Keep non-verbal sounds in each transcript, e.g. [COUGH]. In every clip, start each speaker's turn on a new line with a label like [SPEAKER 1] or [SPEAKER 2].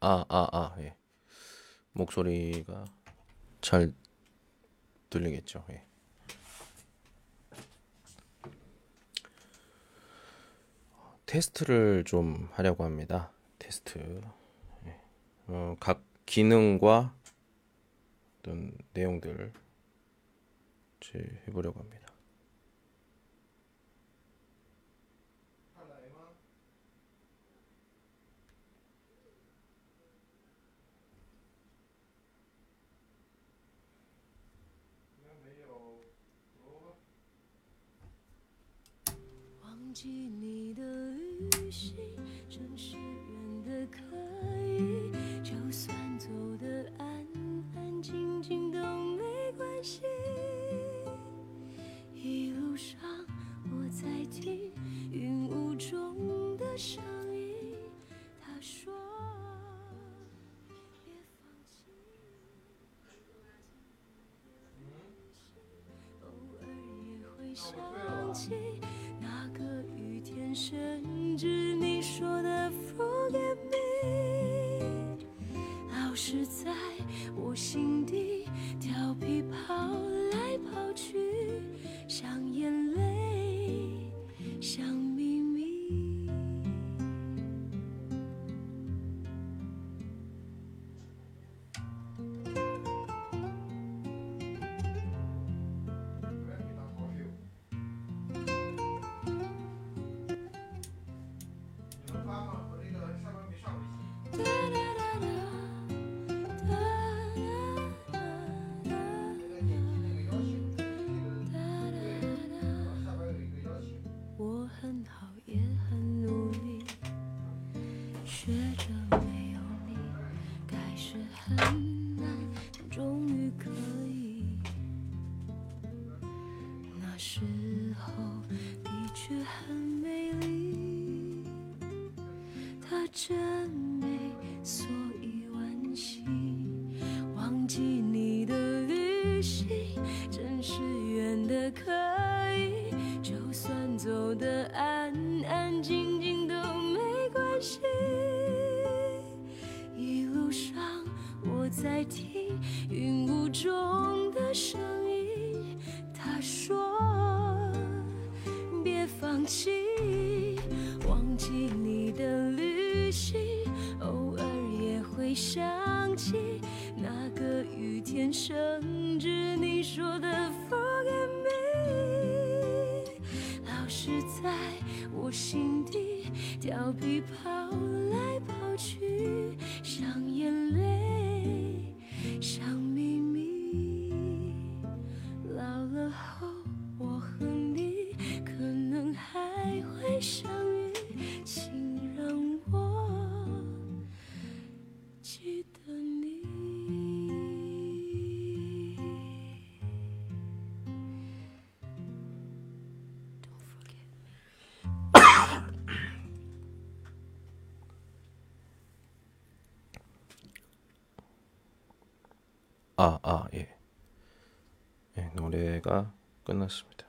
[SPEAKER 1] 아, 아, 아, 예. 목소리가 잘 들리겠죠. 예. 테스트를 좀 하려고 합니다. 테스트. 예. 어, 각 기능과 어떤 내용들 제 해보려고 합니다. 记你的旅行，真
[SPEAKER 2] 是远的可以，就算走得安安静静都没关系。一路上我
[SPEAKER 3] 在听云雾中的声音，他说。别放弃。偶尔也会想起那个。甚至你说的 forgive me 老是在我
[SPEAKER 2] 心底调皮跑来跑去，像眼泪。放弃
[SPEAKER 3] 忘记你的旅行偶尔也会想起那
[SPEAKER 2] 个雨天甚至你说的 forget me 老是
[SPEAKER 3] 在我
[SPEAKER 2] 心底调皮跑来跑去像眼泪 노래가
[SPEAKER 4] 끝났습니다.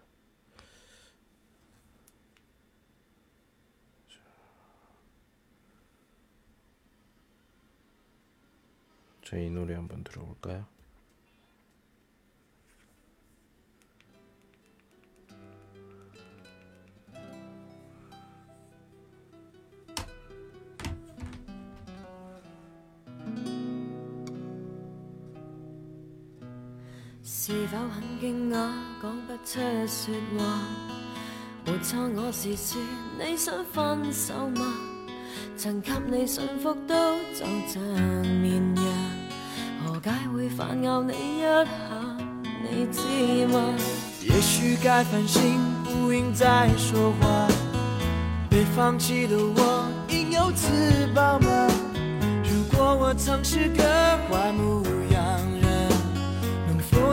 [SPEAKER 4] 저희 노래 한번 들어볼까요? 出說話？沒錯，我是
[SPEAKER 5] 说你想分手吗？曾给你驯服都就像綿
[SPEAKER 4] 羊，何解会反咬你一下？
[SPEAKER 5] 你知吗？也许该反省，不应再说话。
[SPEAKER 4] 被放弃的我，应有
[SPEAKER 5] 自保吗？如果我曾是个坏模樣。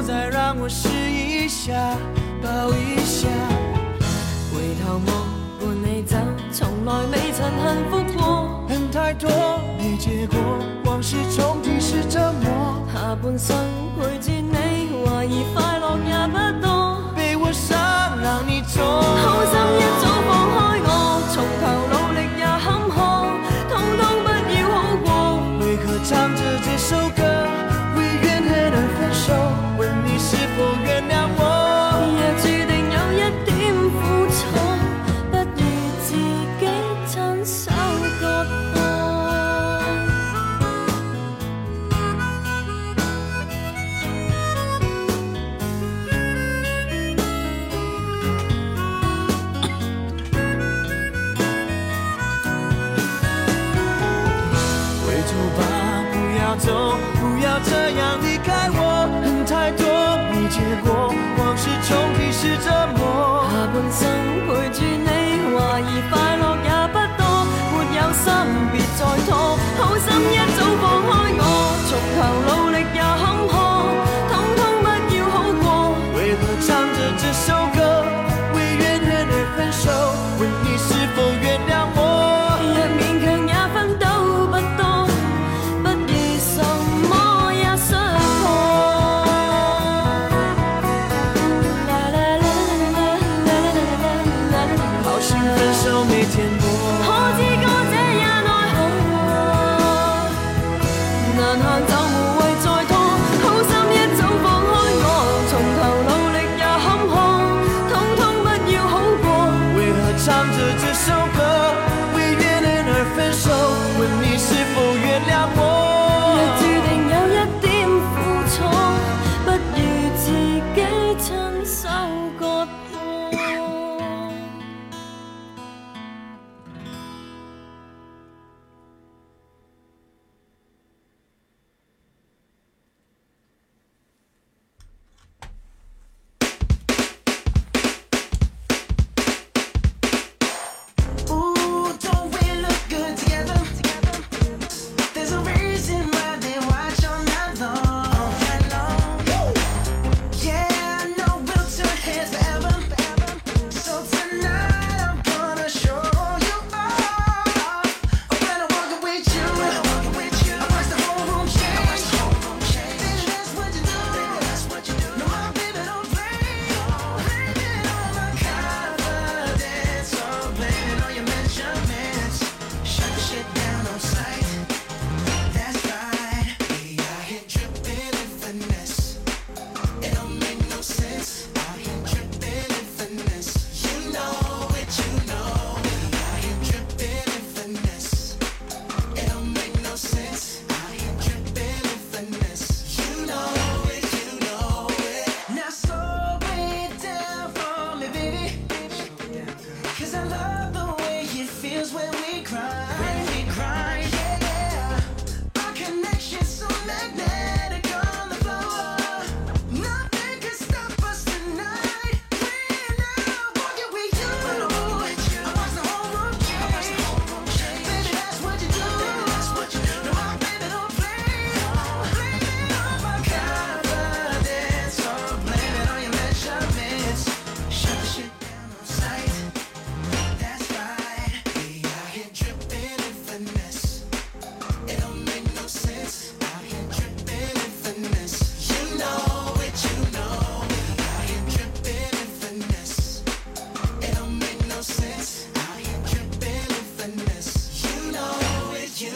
[SPEAKER 5] 再让我试一下，抱一下。回頭望，伴你走，從來未曾幸福過。
[SPEAKER 4] 恨
[SPEAKER 5] 太多，沒結果，往事
[SPEAKER 3] 重提是折磨。下半生陪住你，懷疑快樂也不多。被我傷，讓你痛。好心一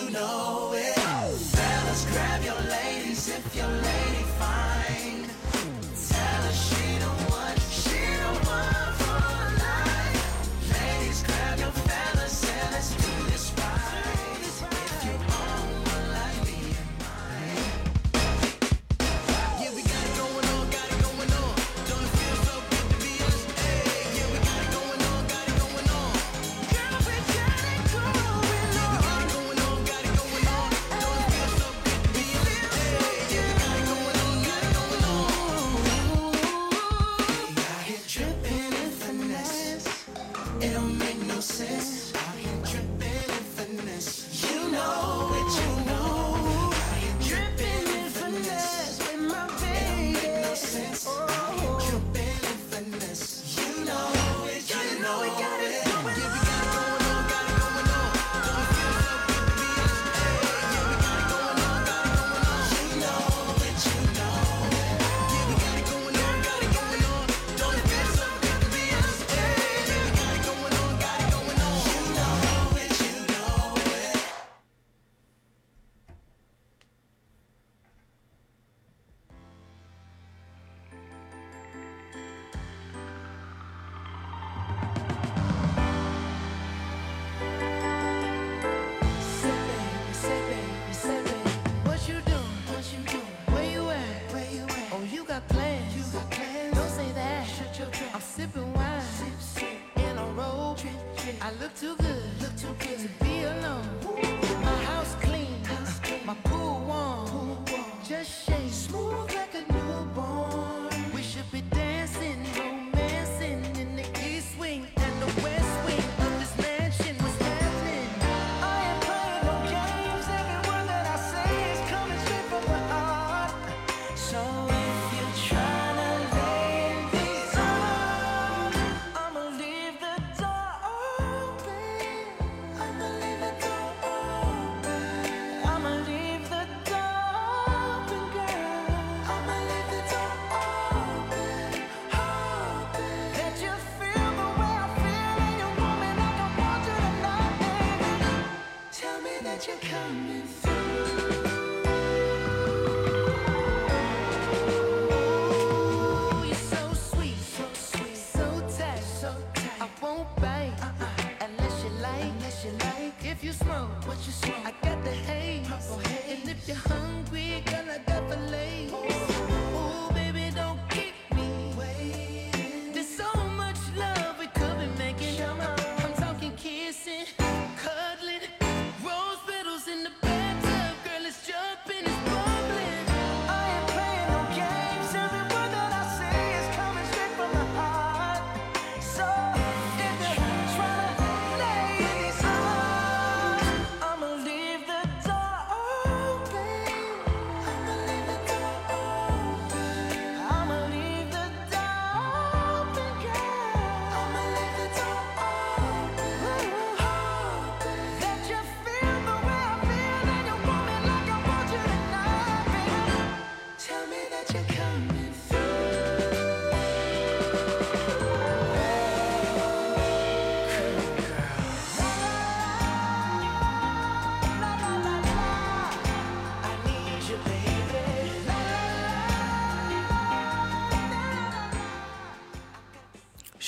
[SPEAKER 3] you know it. Fellas, grab your ladies if your lady.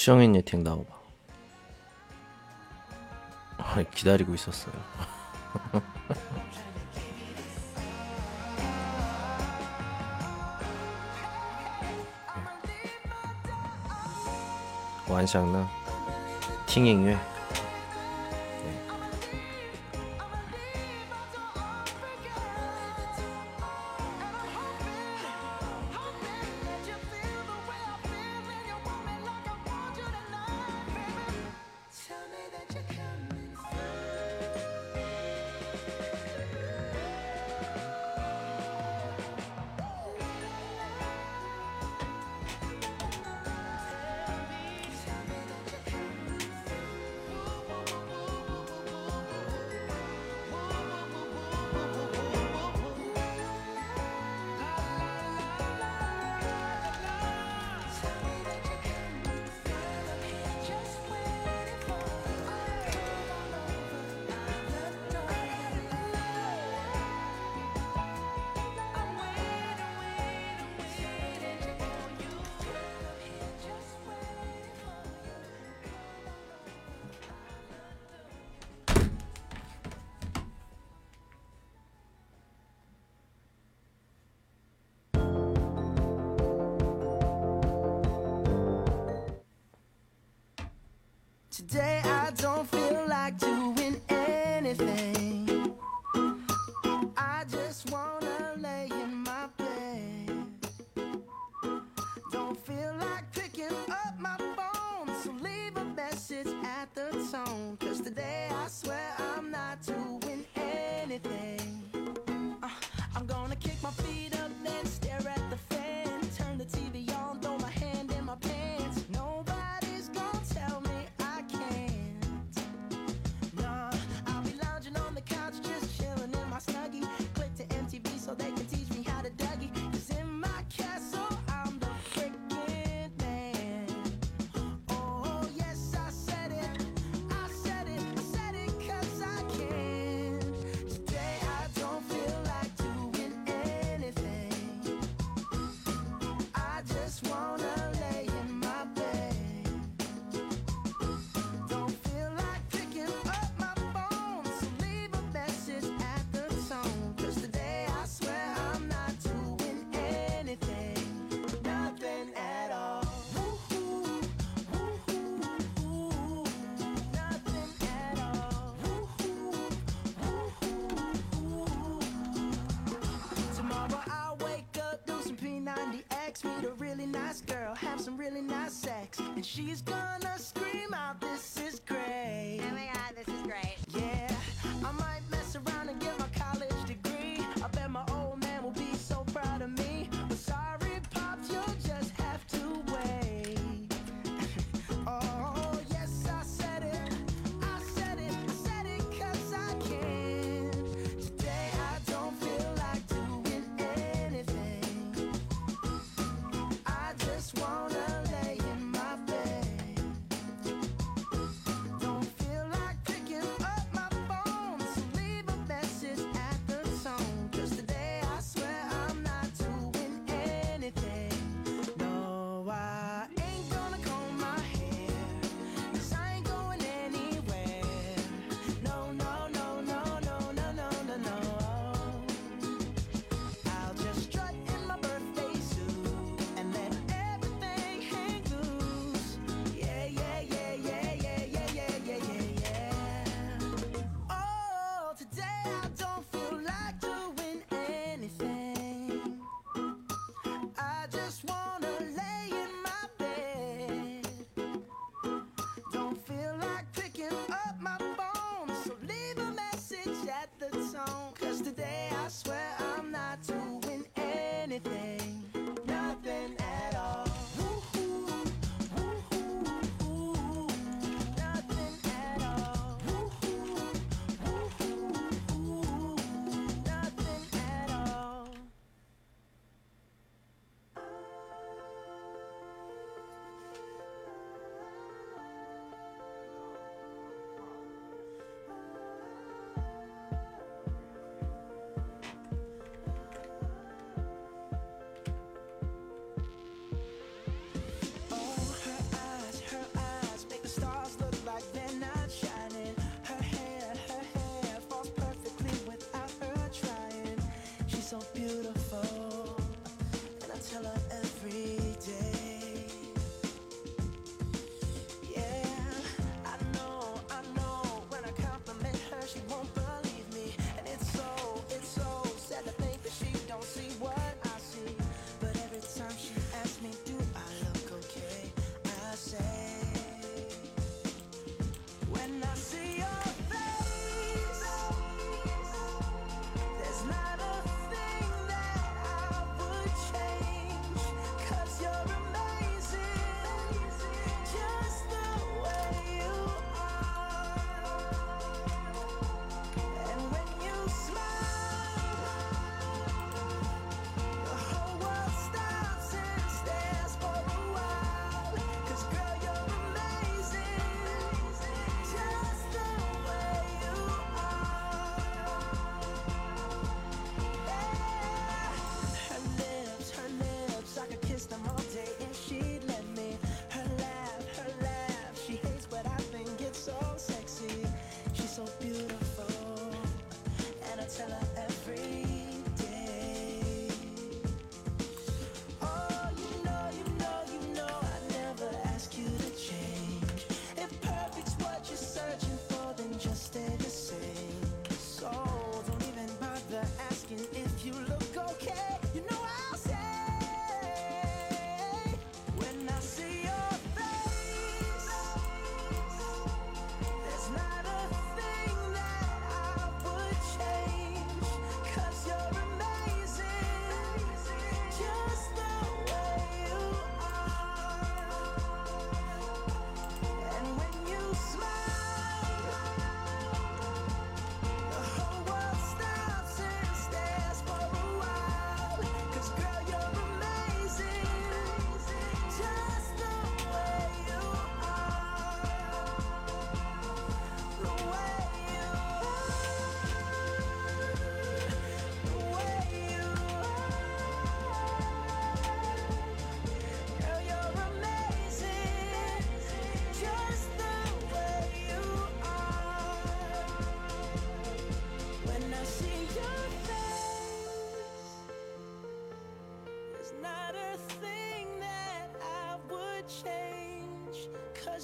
[SPEAKER 1] 시정인 예팅 나와봐. 기다리고 있었어요. [LAUGHS] 네. 뭐, 완샹나
[SPEAKER 3] 팅잉웨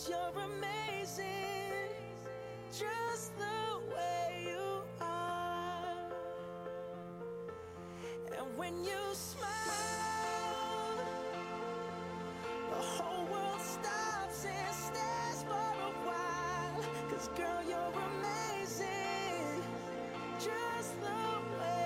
[SPEAKER 3] You're amazing, just the way you are. And when you smile, the whole world stops and stares for a girl, you're amazing, just the way.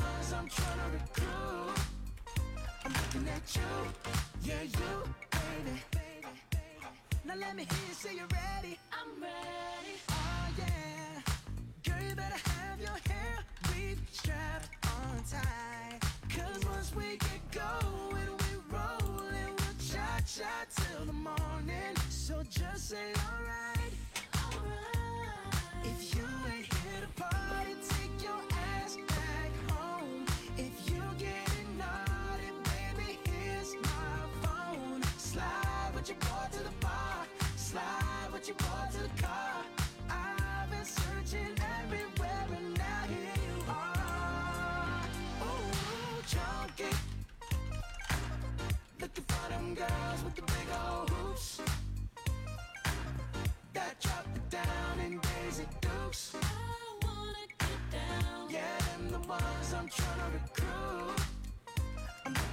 [SPEAKER 3] ones I'm trying to recruit. I'm looking at you, yeah, you, baby. baby, baby. Now let me hear you say you're ready.
[SPEAKER 2] I'm ready.
[SPEAKER 3] Oh, yeah. Girl, you better have your hair weave strapped on tight. Cause once we get going, we rolling. We'll cha cha till the morning. So just say alright.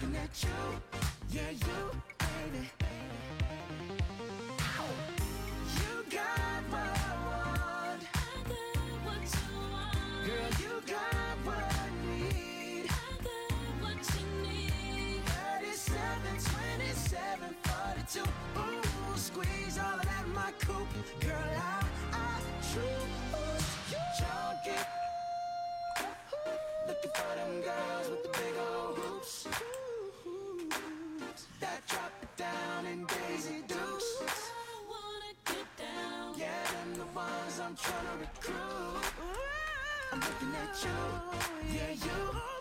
[SPEAKER 3] looking at you, yeah, you, baby. You got what I want.
[SPEAKER 2] I got what you want.
[SPEAKER 3] Girl, you got what I need.
[SPEAKER 2] I got what you need.
[SPEAKER 3] Ooh, squeeze all of that my coupe. Girl, I, I. You for them girls with the big old hoops. I'm trying to recruit. I'm looking at you, yeah, you.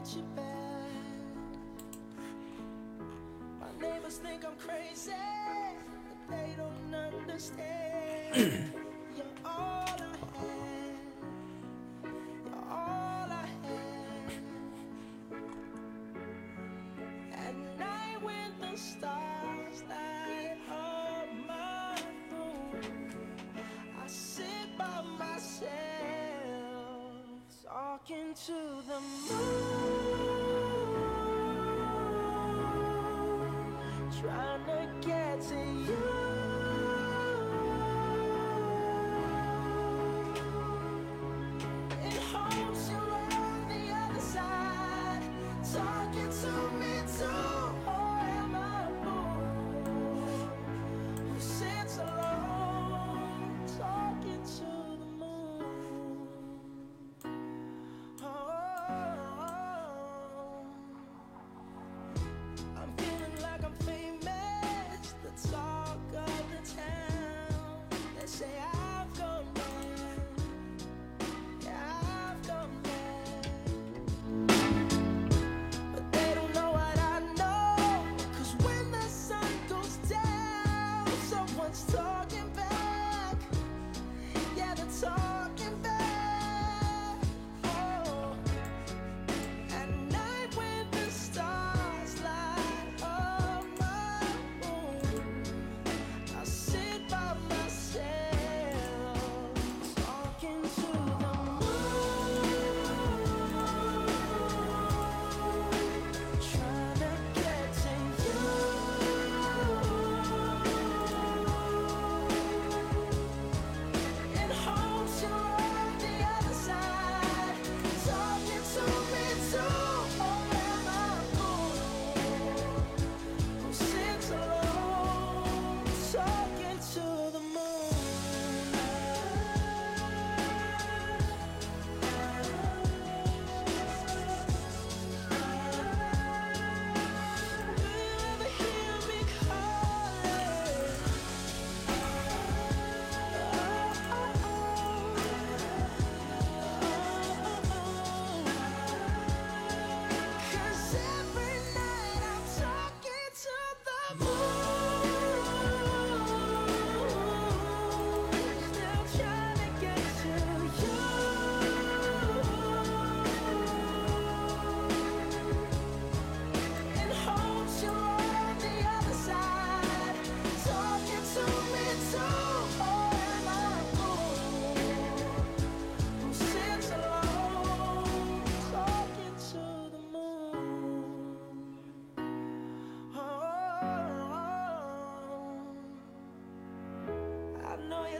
[SPEAKER 3] out your bed. My neighbors think I'm crazy, but they don't understand. [CLEARS THROAT] You're all I have. You're all I have. At night when the stars light up my room, I sit by myself talking to the moon. trying to get to you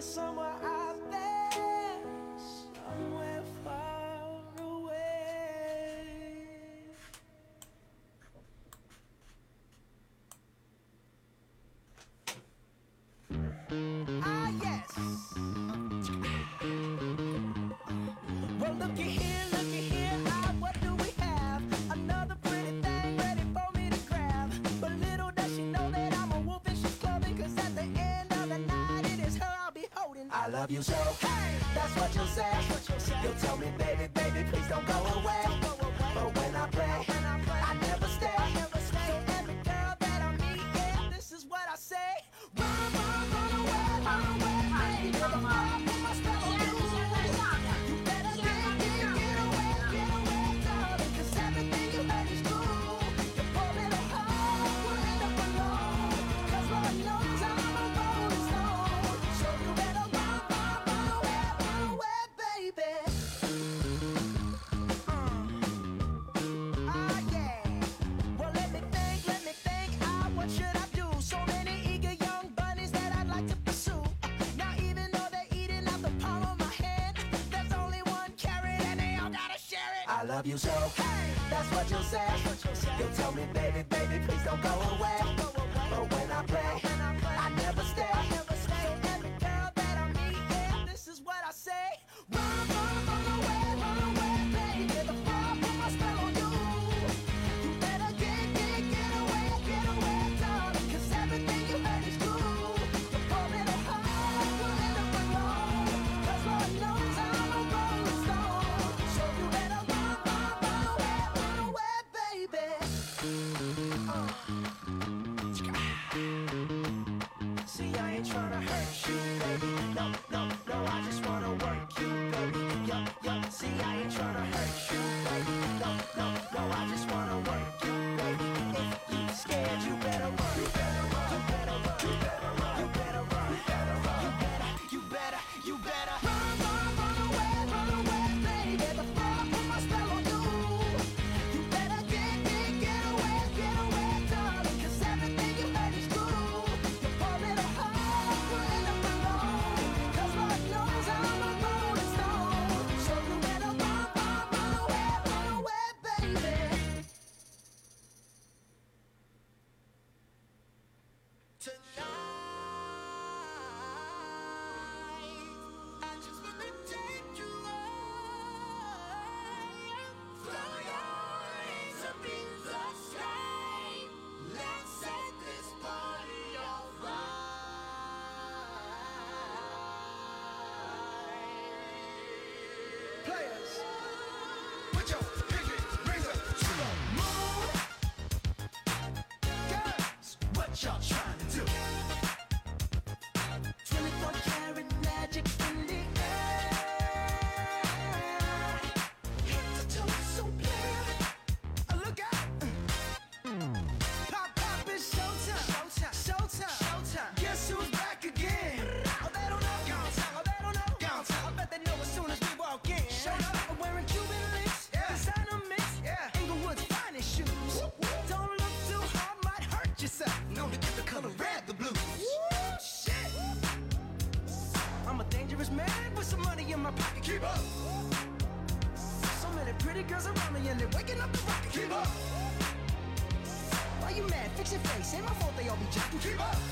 [SPEAKER 3] Some. love you so. Hey, that's what you'll say. You'll tell me, baby, baby, please don't go away. But when I pray. love you so. Hey, that's what you'll say. You'll tell me, baby, baby, please don't go away. girls around me and they're waking up the rocket. Keep up. Why you mad? Fix your face. Ain't my fault they all be jacking. Keep up.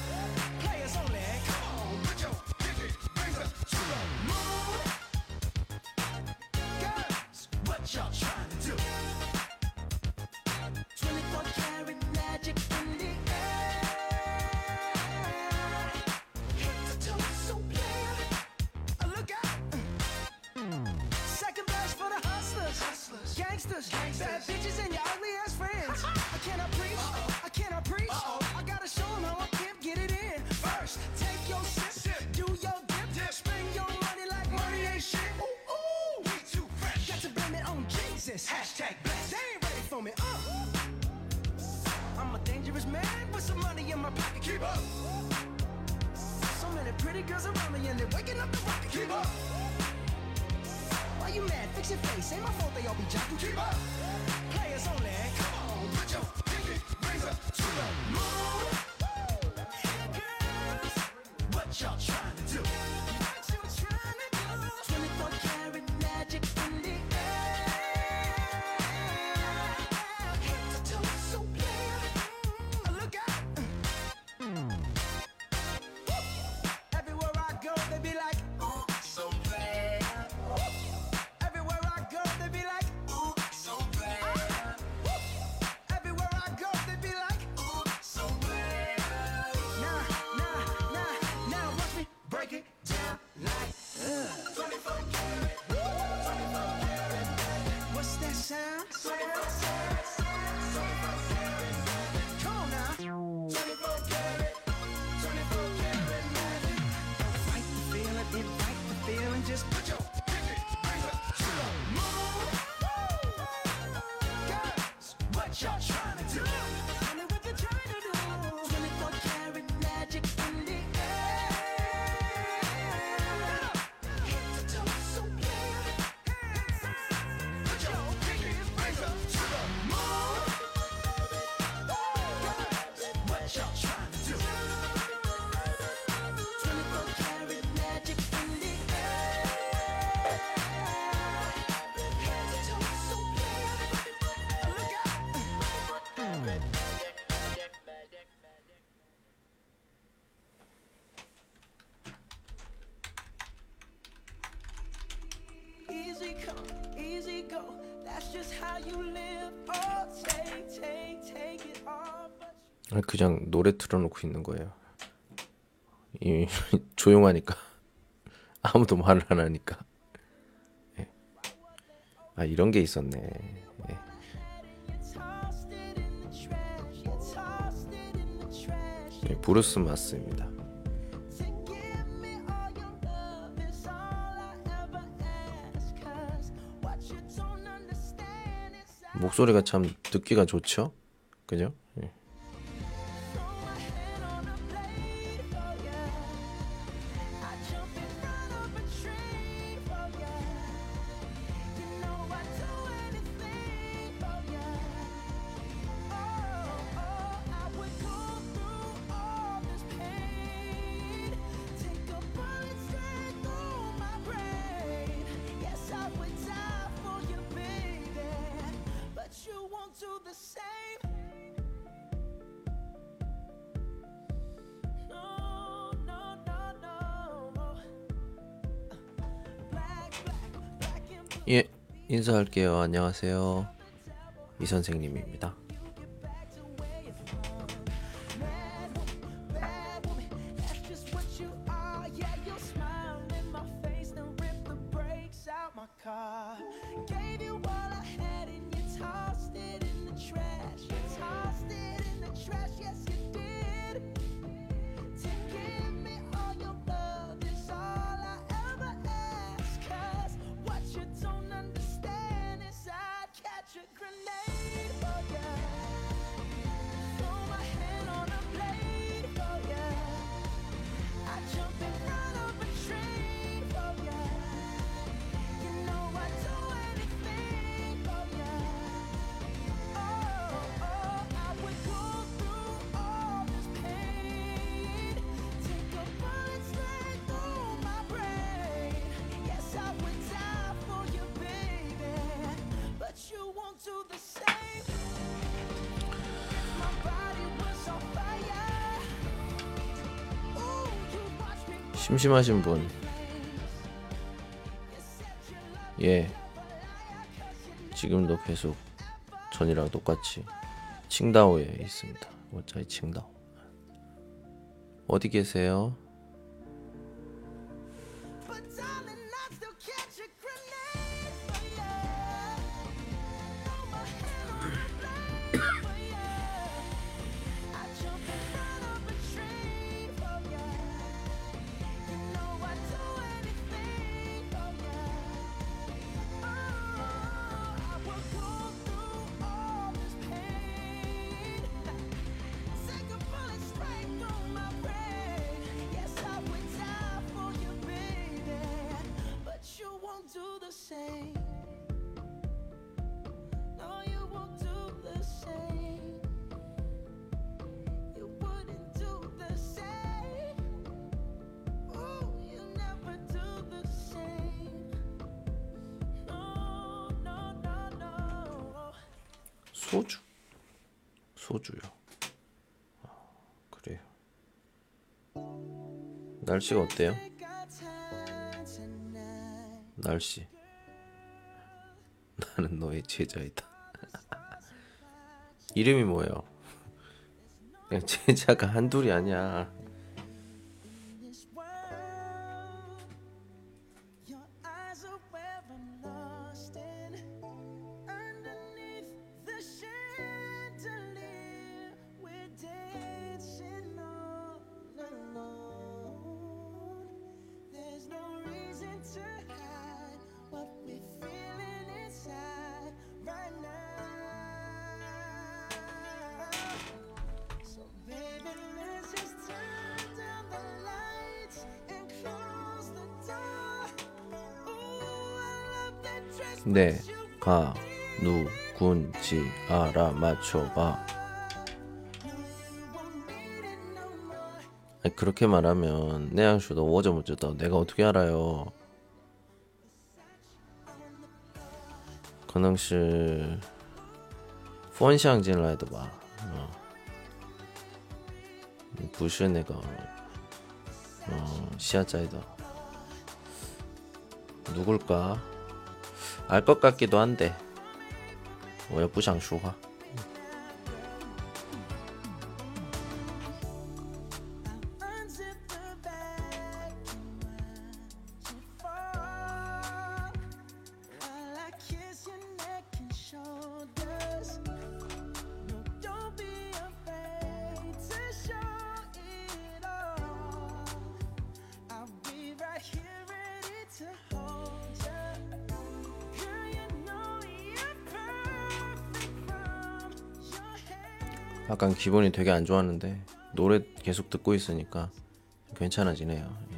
[SPEAKER 3] just like. jackie，Players all like come on richard james brings it to the moon
[SPEAKER 1] 아, 그냥 노래 틀어놓고 있는 거예요. 이, [LAUGHS] 조용하니까 [LAUGHS] 아무도 말을 안 하니까. 네. 아 이런 게 있었네.
[SPEAKER 3] 네.
[SPEAKER 1] 네, 브루스 마스입니다. 목소리가 참 듣기가 좋죠? 그죠? 시작할게요. 안녕하세요. 이 선생님입니다.
[SPEAKER 3] 심심하신 분. 예. 지금도 계속 전이랑 똑같이 칭다오에 있습니다. 원자이 칭다오. 어디 계세요? 소주? 소주요. 아, 그래요. 날씨가 어때요? 날씨. 나는 너의 제자이다. [LAUGHS] 이름이 뭐예요? 그냥 제자가 한둘이 아니야. 네. 내가 누군지 알아맞혀봐. 그렇게 말하면 내양슈도 워저무저다 내가 어떻게 알아요? 그능시 펀샹진라이도 봐. 어. 부시 내가 어, 시아자이다. 누굴까? 알 것 같기도 한데.
[SPEAKER 1] 왜 부상
[SPEAKER 3] 슈화 기분이 되게 안 좋았는데 노래 계속 듣고 있으니까 괜찮아지네요.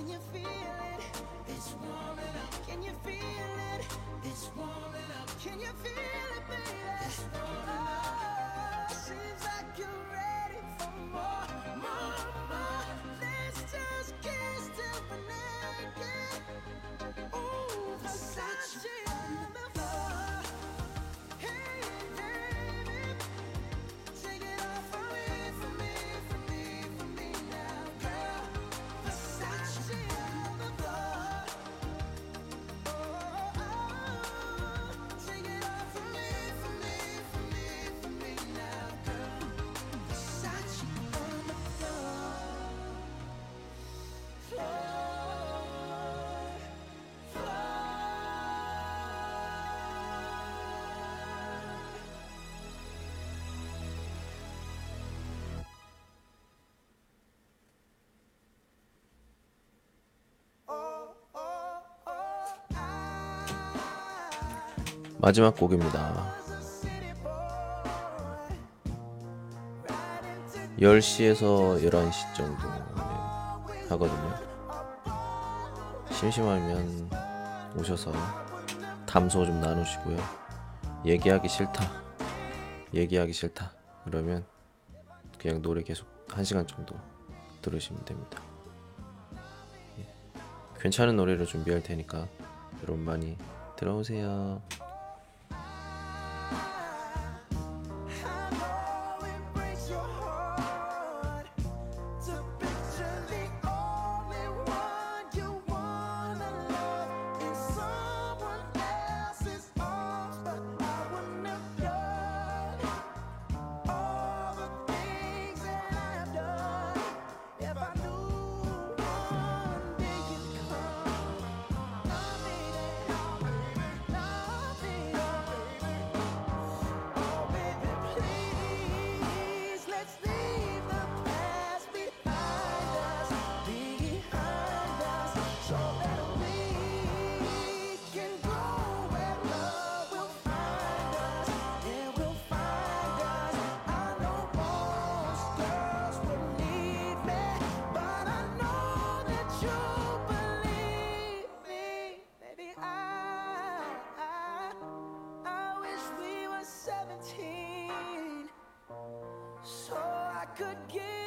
[SPEAKER 1] Can you feel it? It's warming up. Can you feel it? It's warming up. Can you feel it, baby? It's warming up. Oh, Seems like you're 마지막 곡입니다. 10시에서 11시 정도 네, 하거든요. 심심하면 오셔서 담소 좀 나누시고요. 얘기하기 싫다. 얘기하기 싫다. 그러면 그냥 노래 계속 1시간 정도 들으시면 됩니다. 예. 괜찮은 노래를 준비할 테니까 여러분 많이 들어오세요. could give.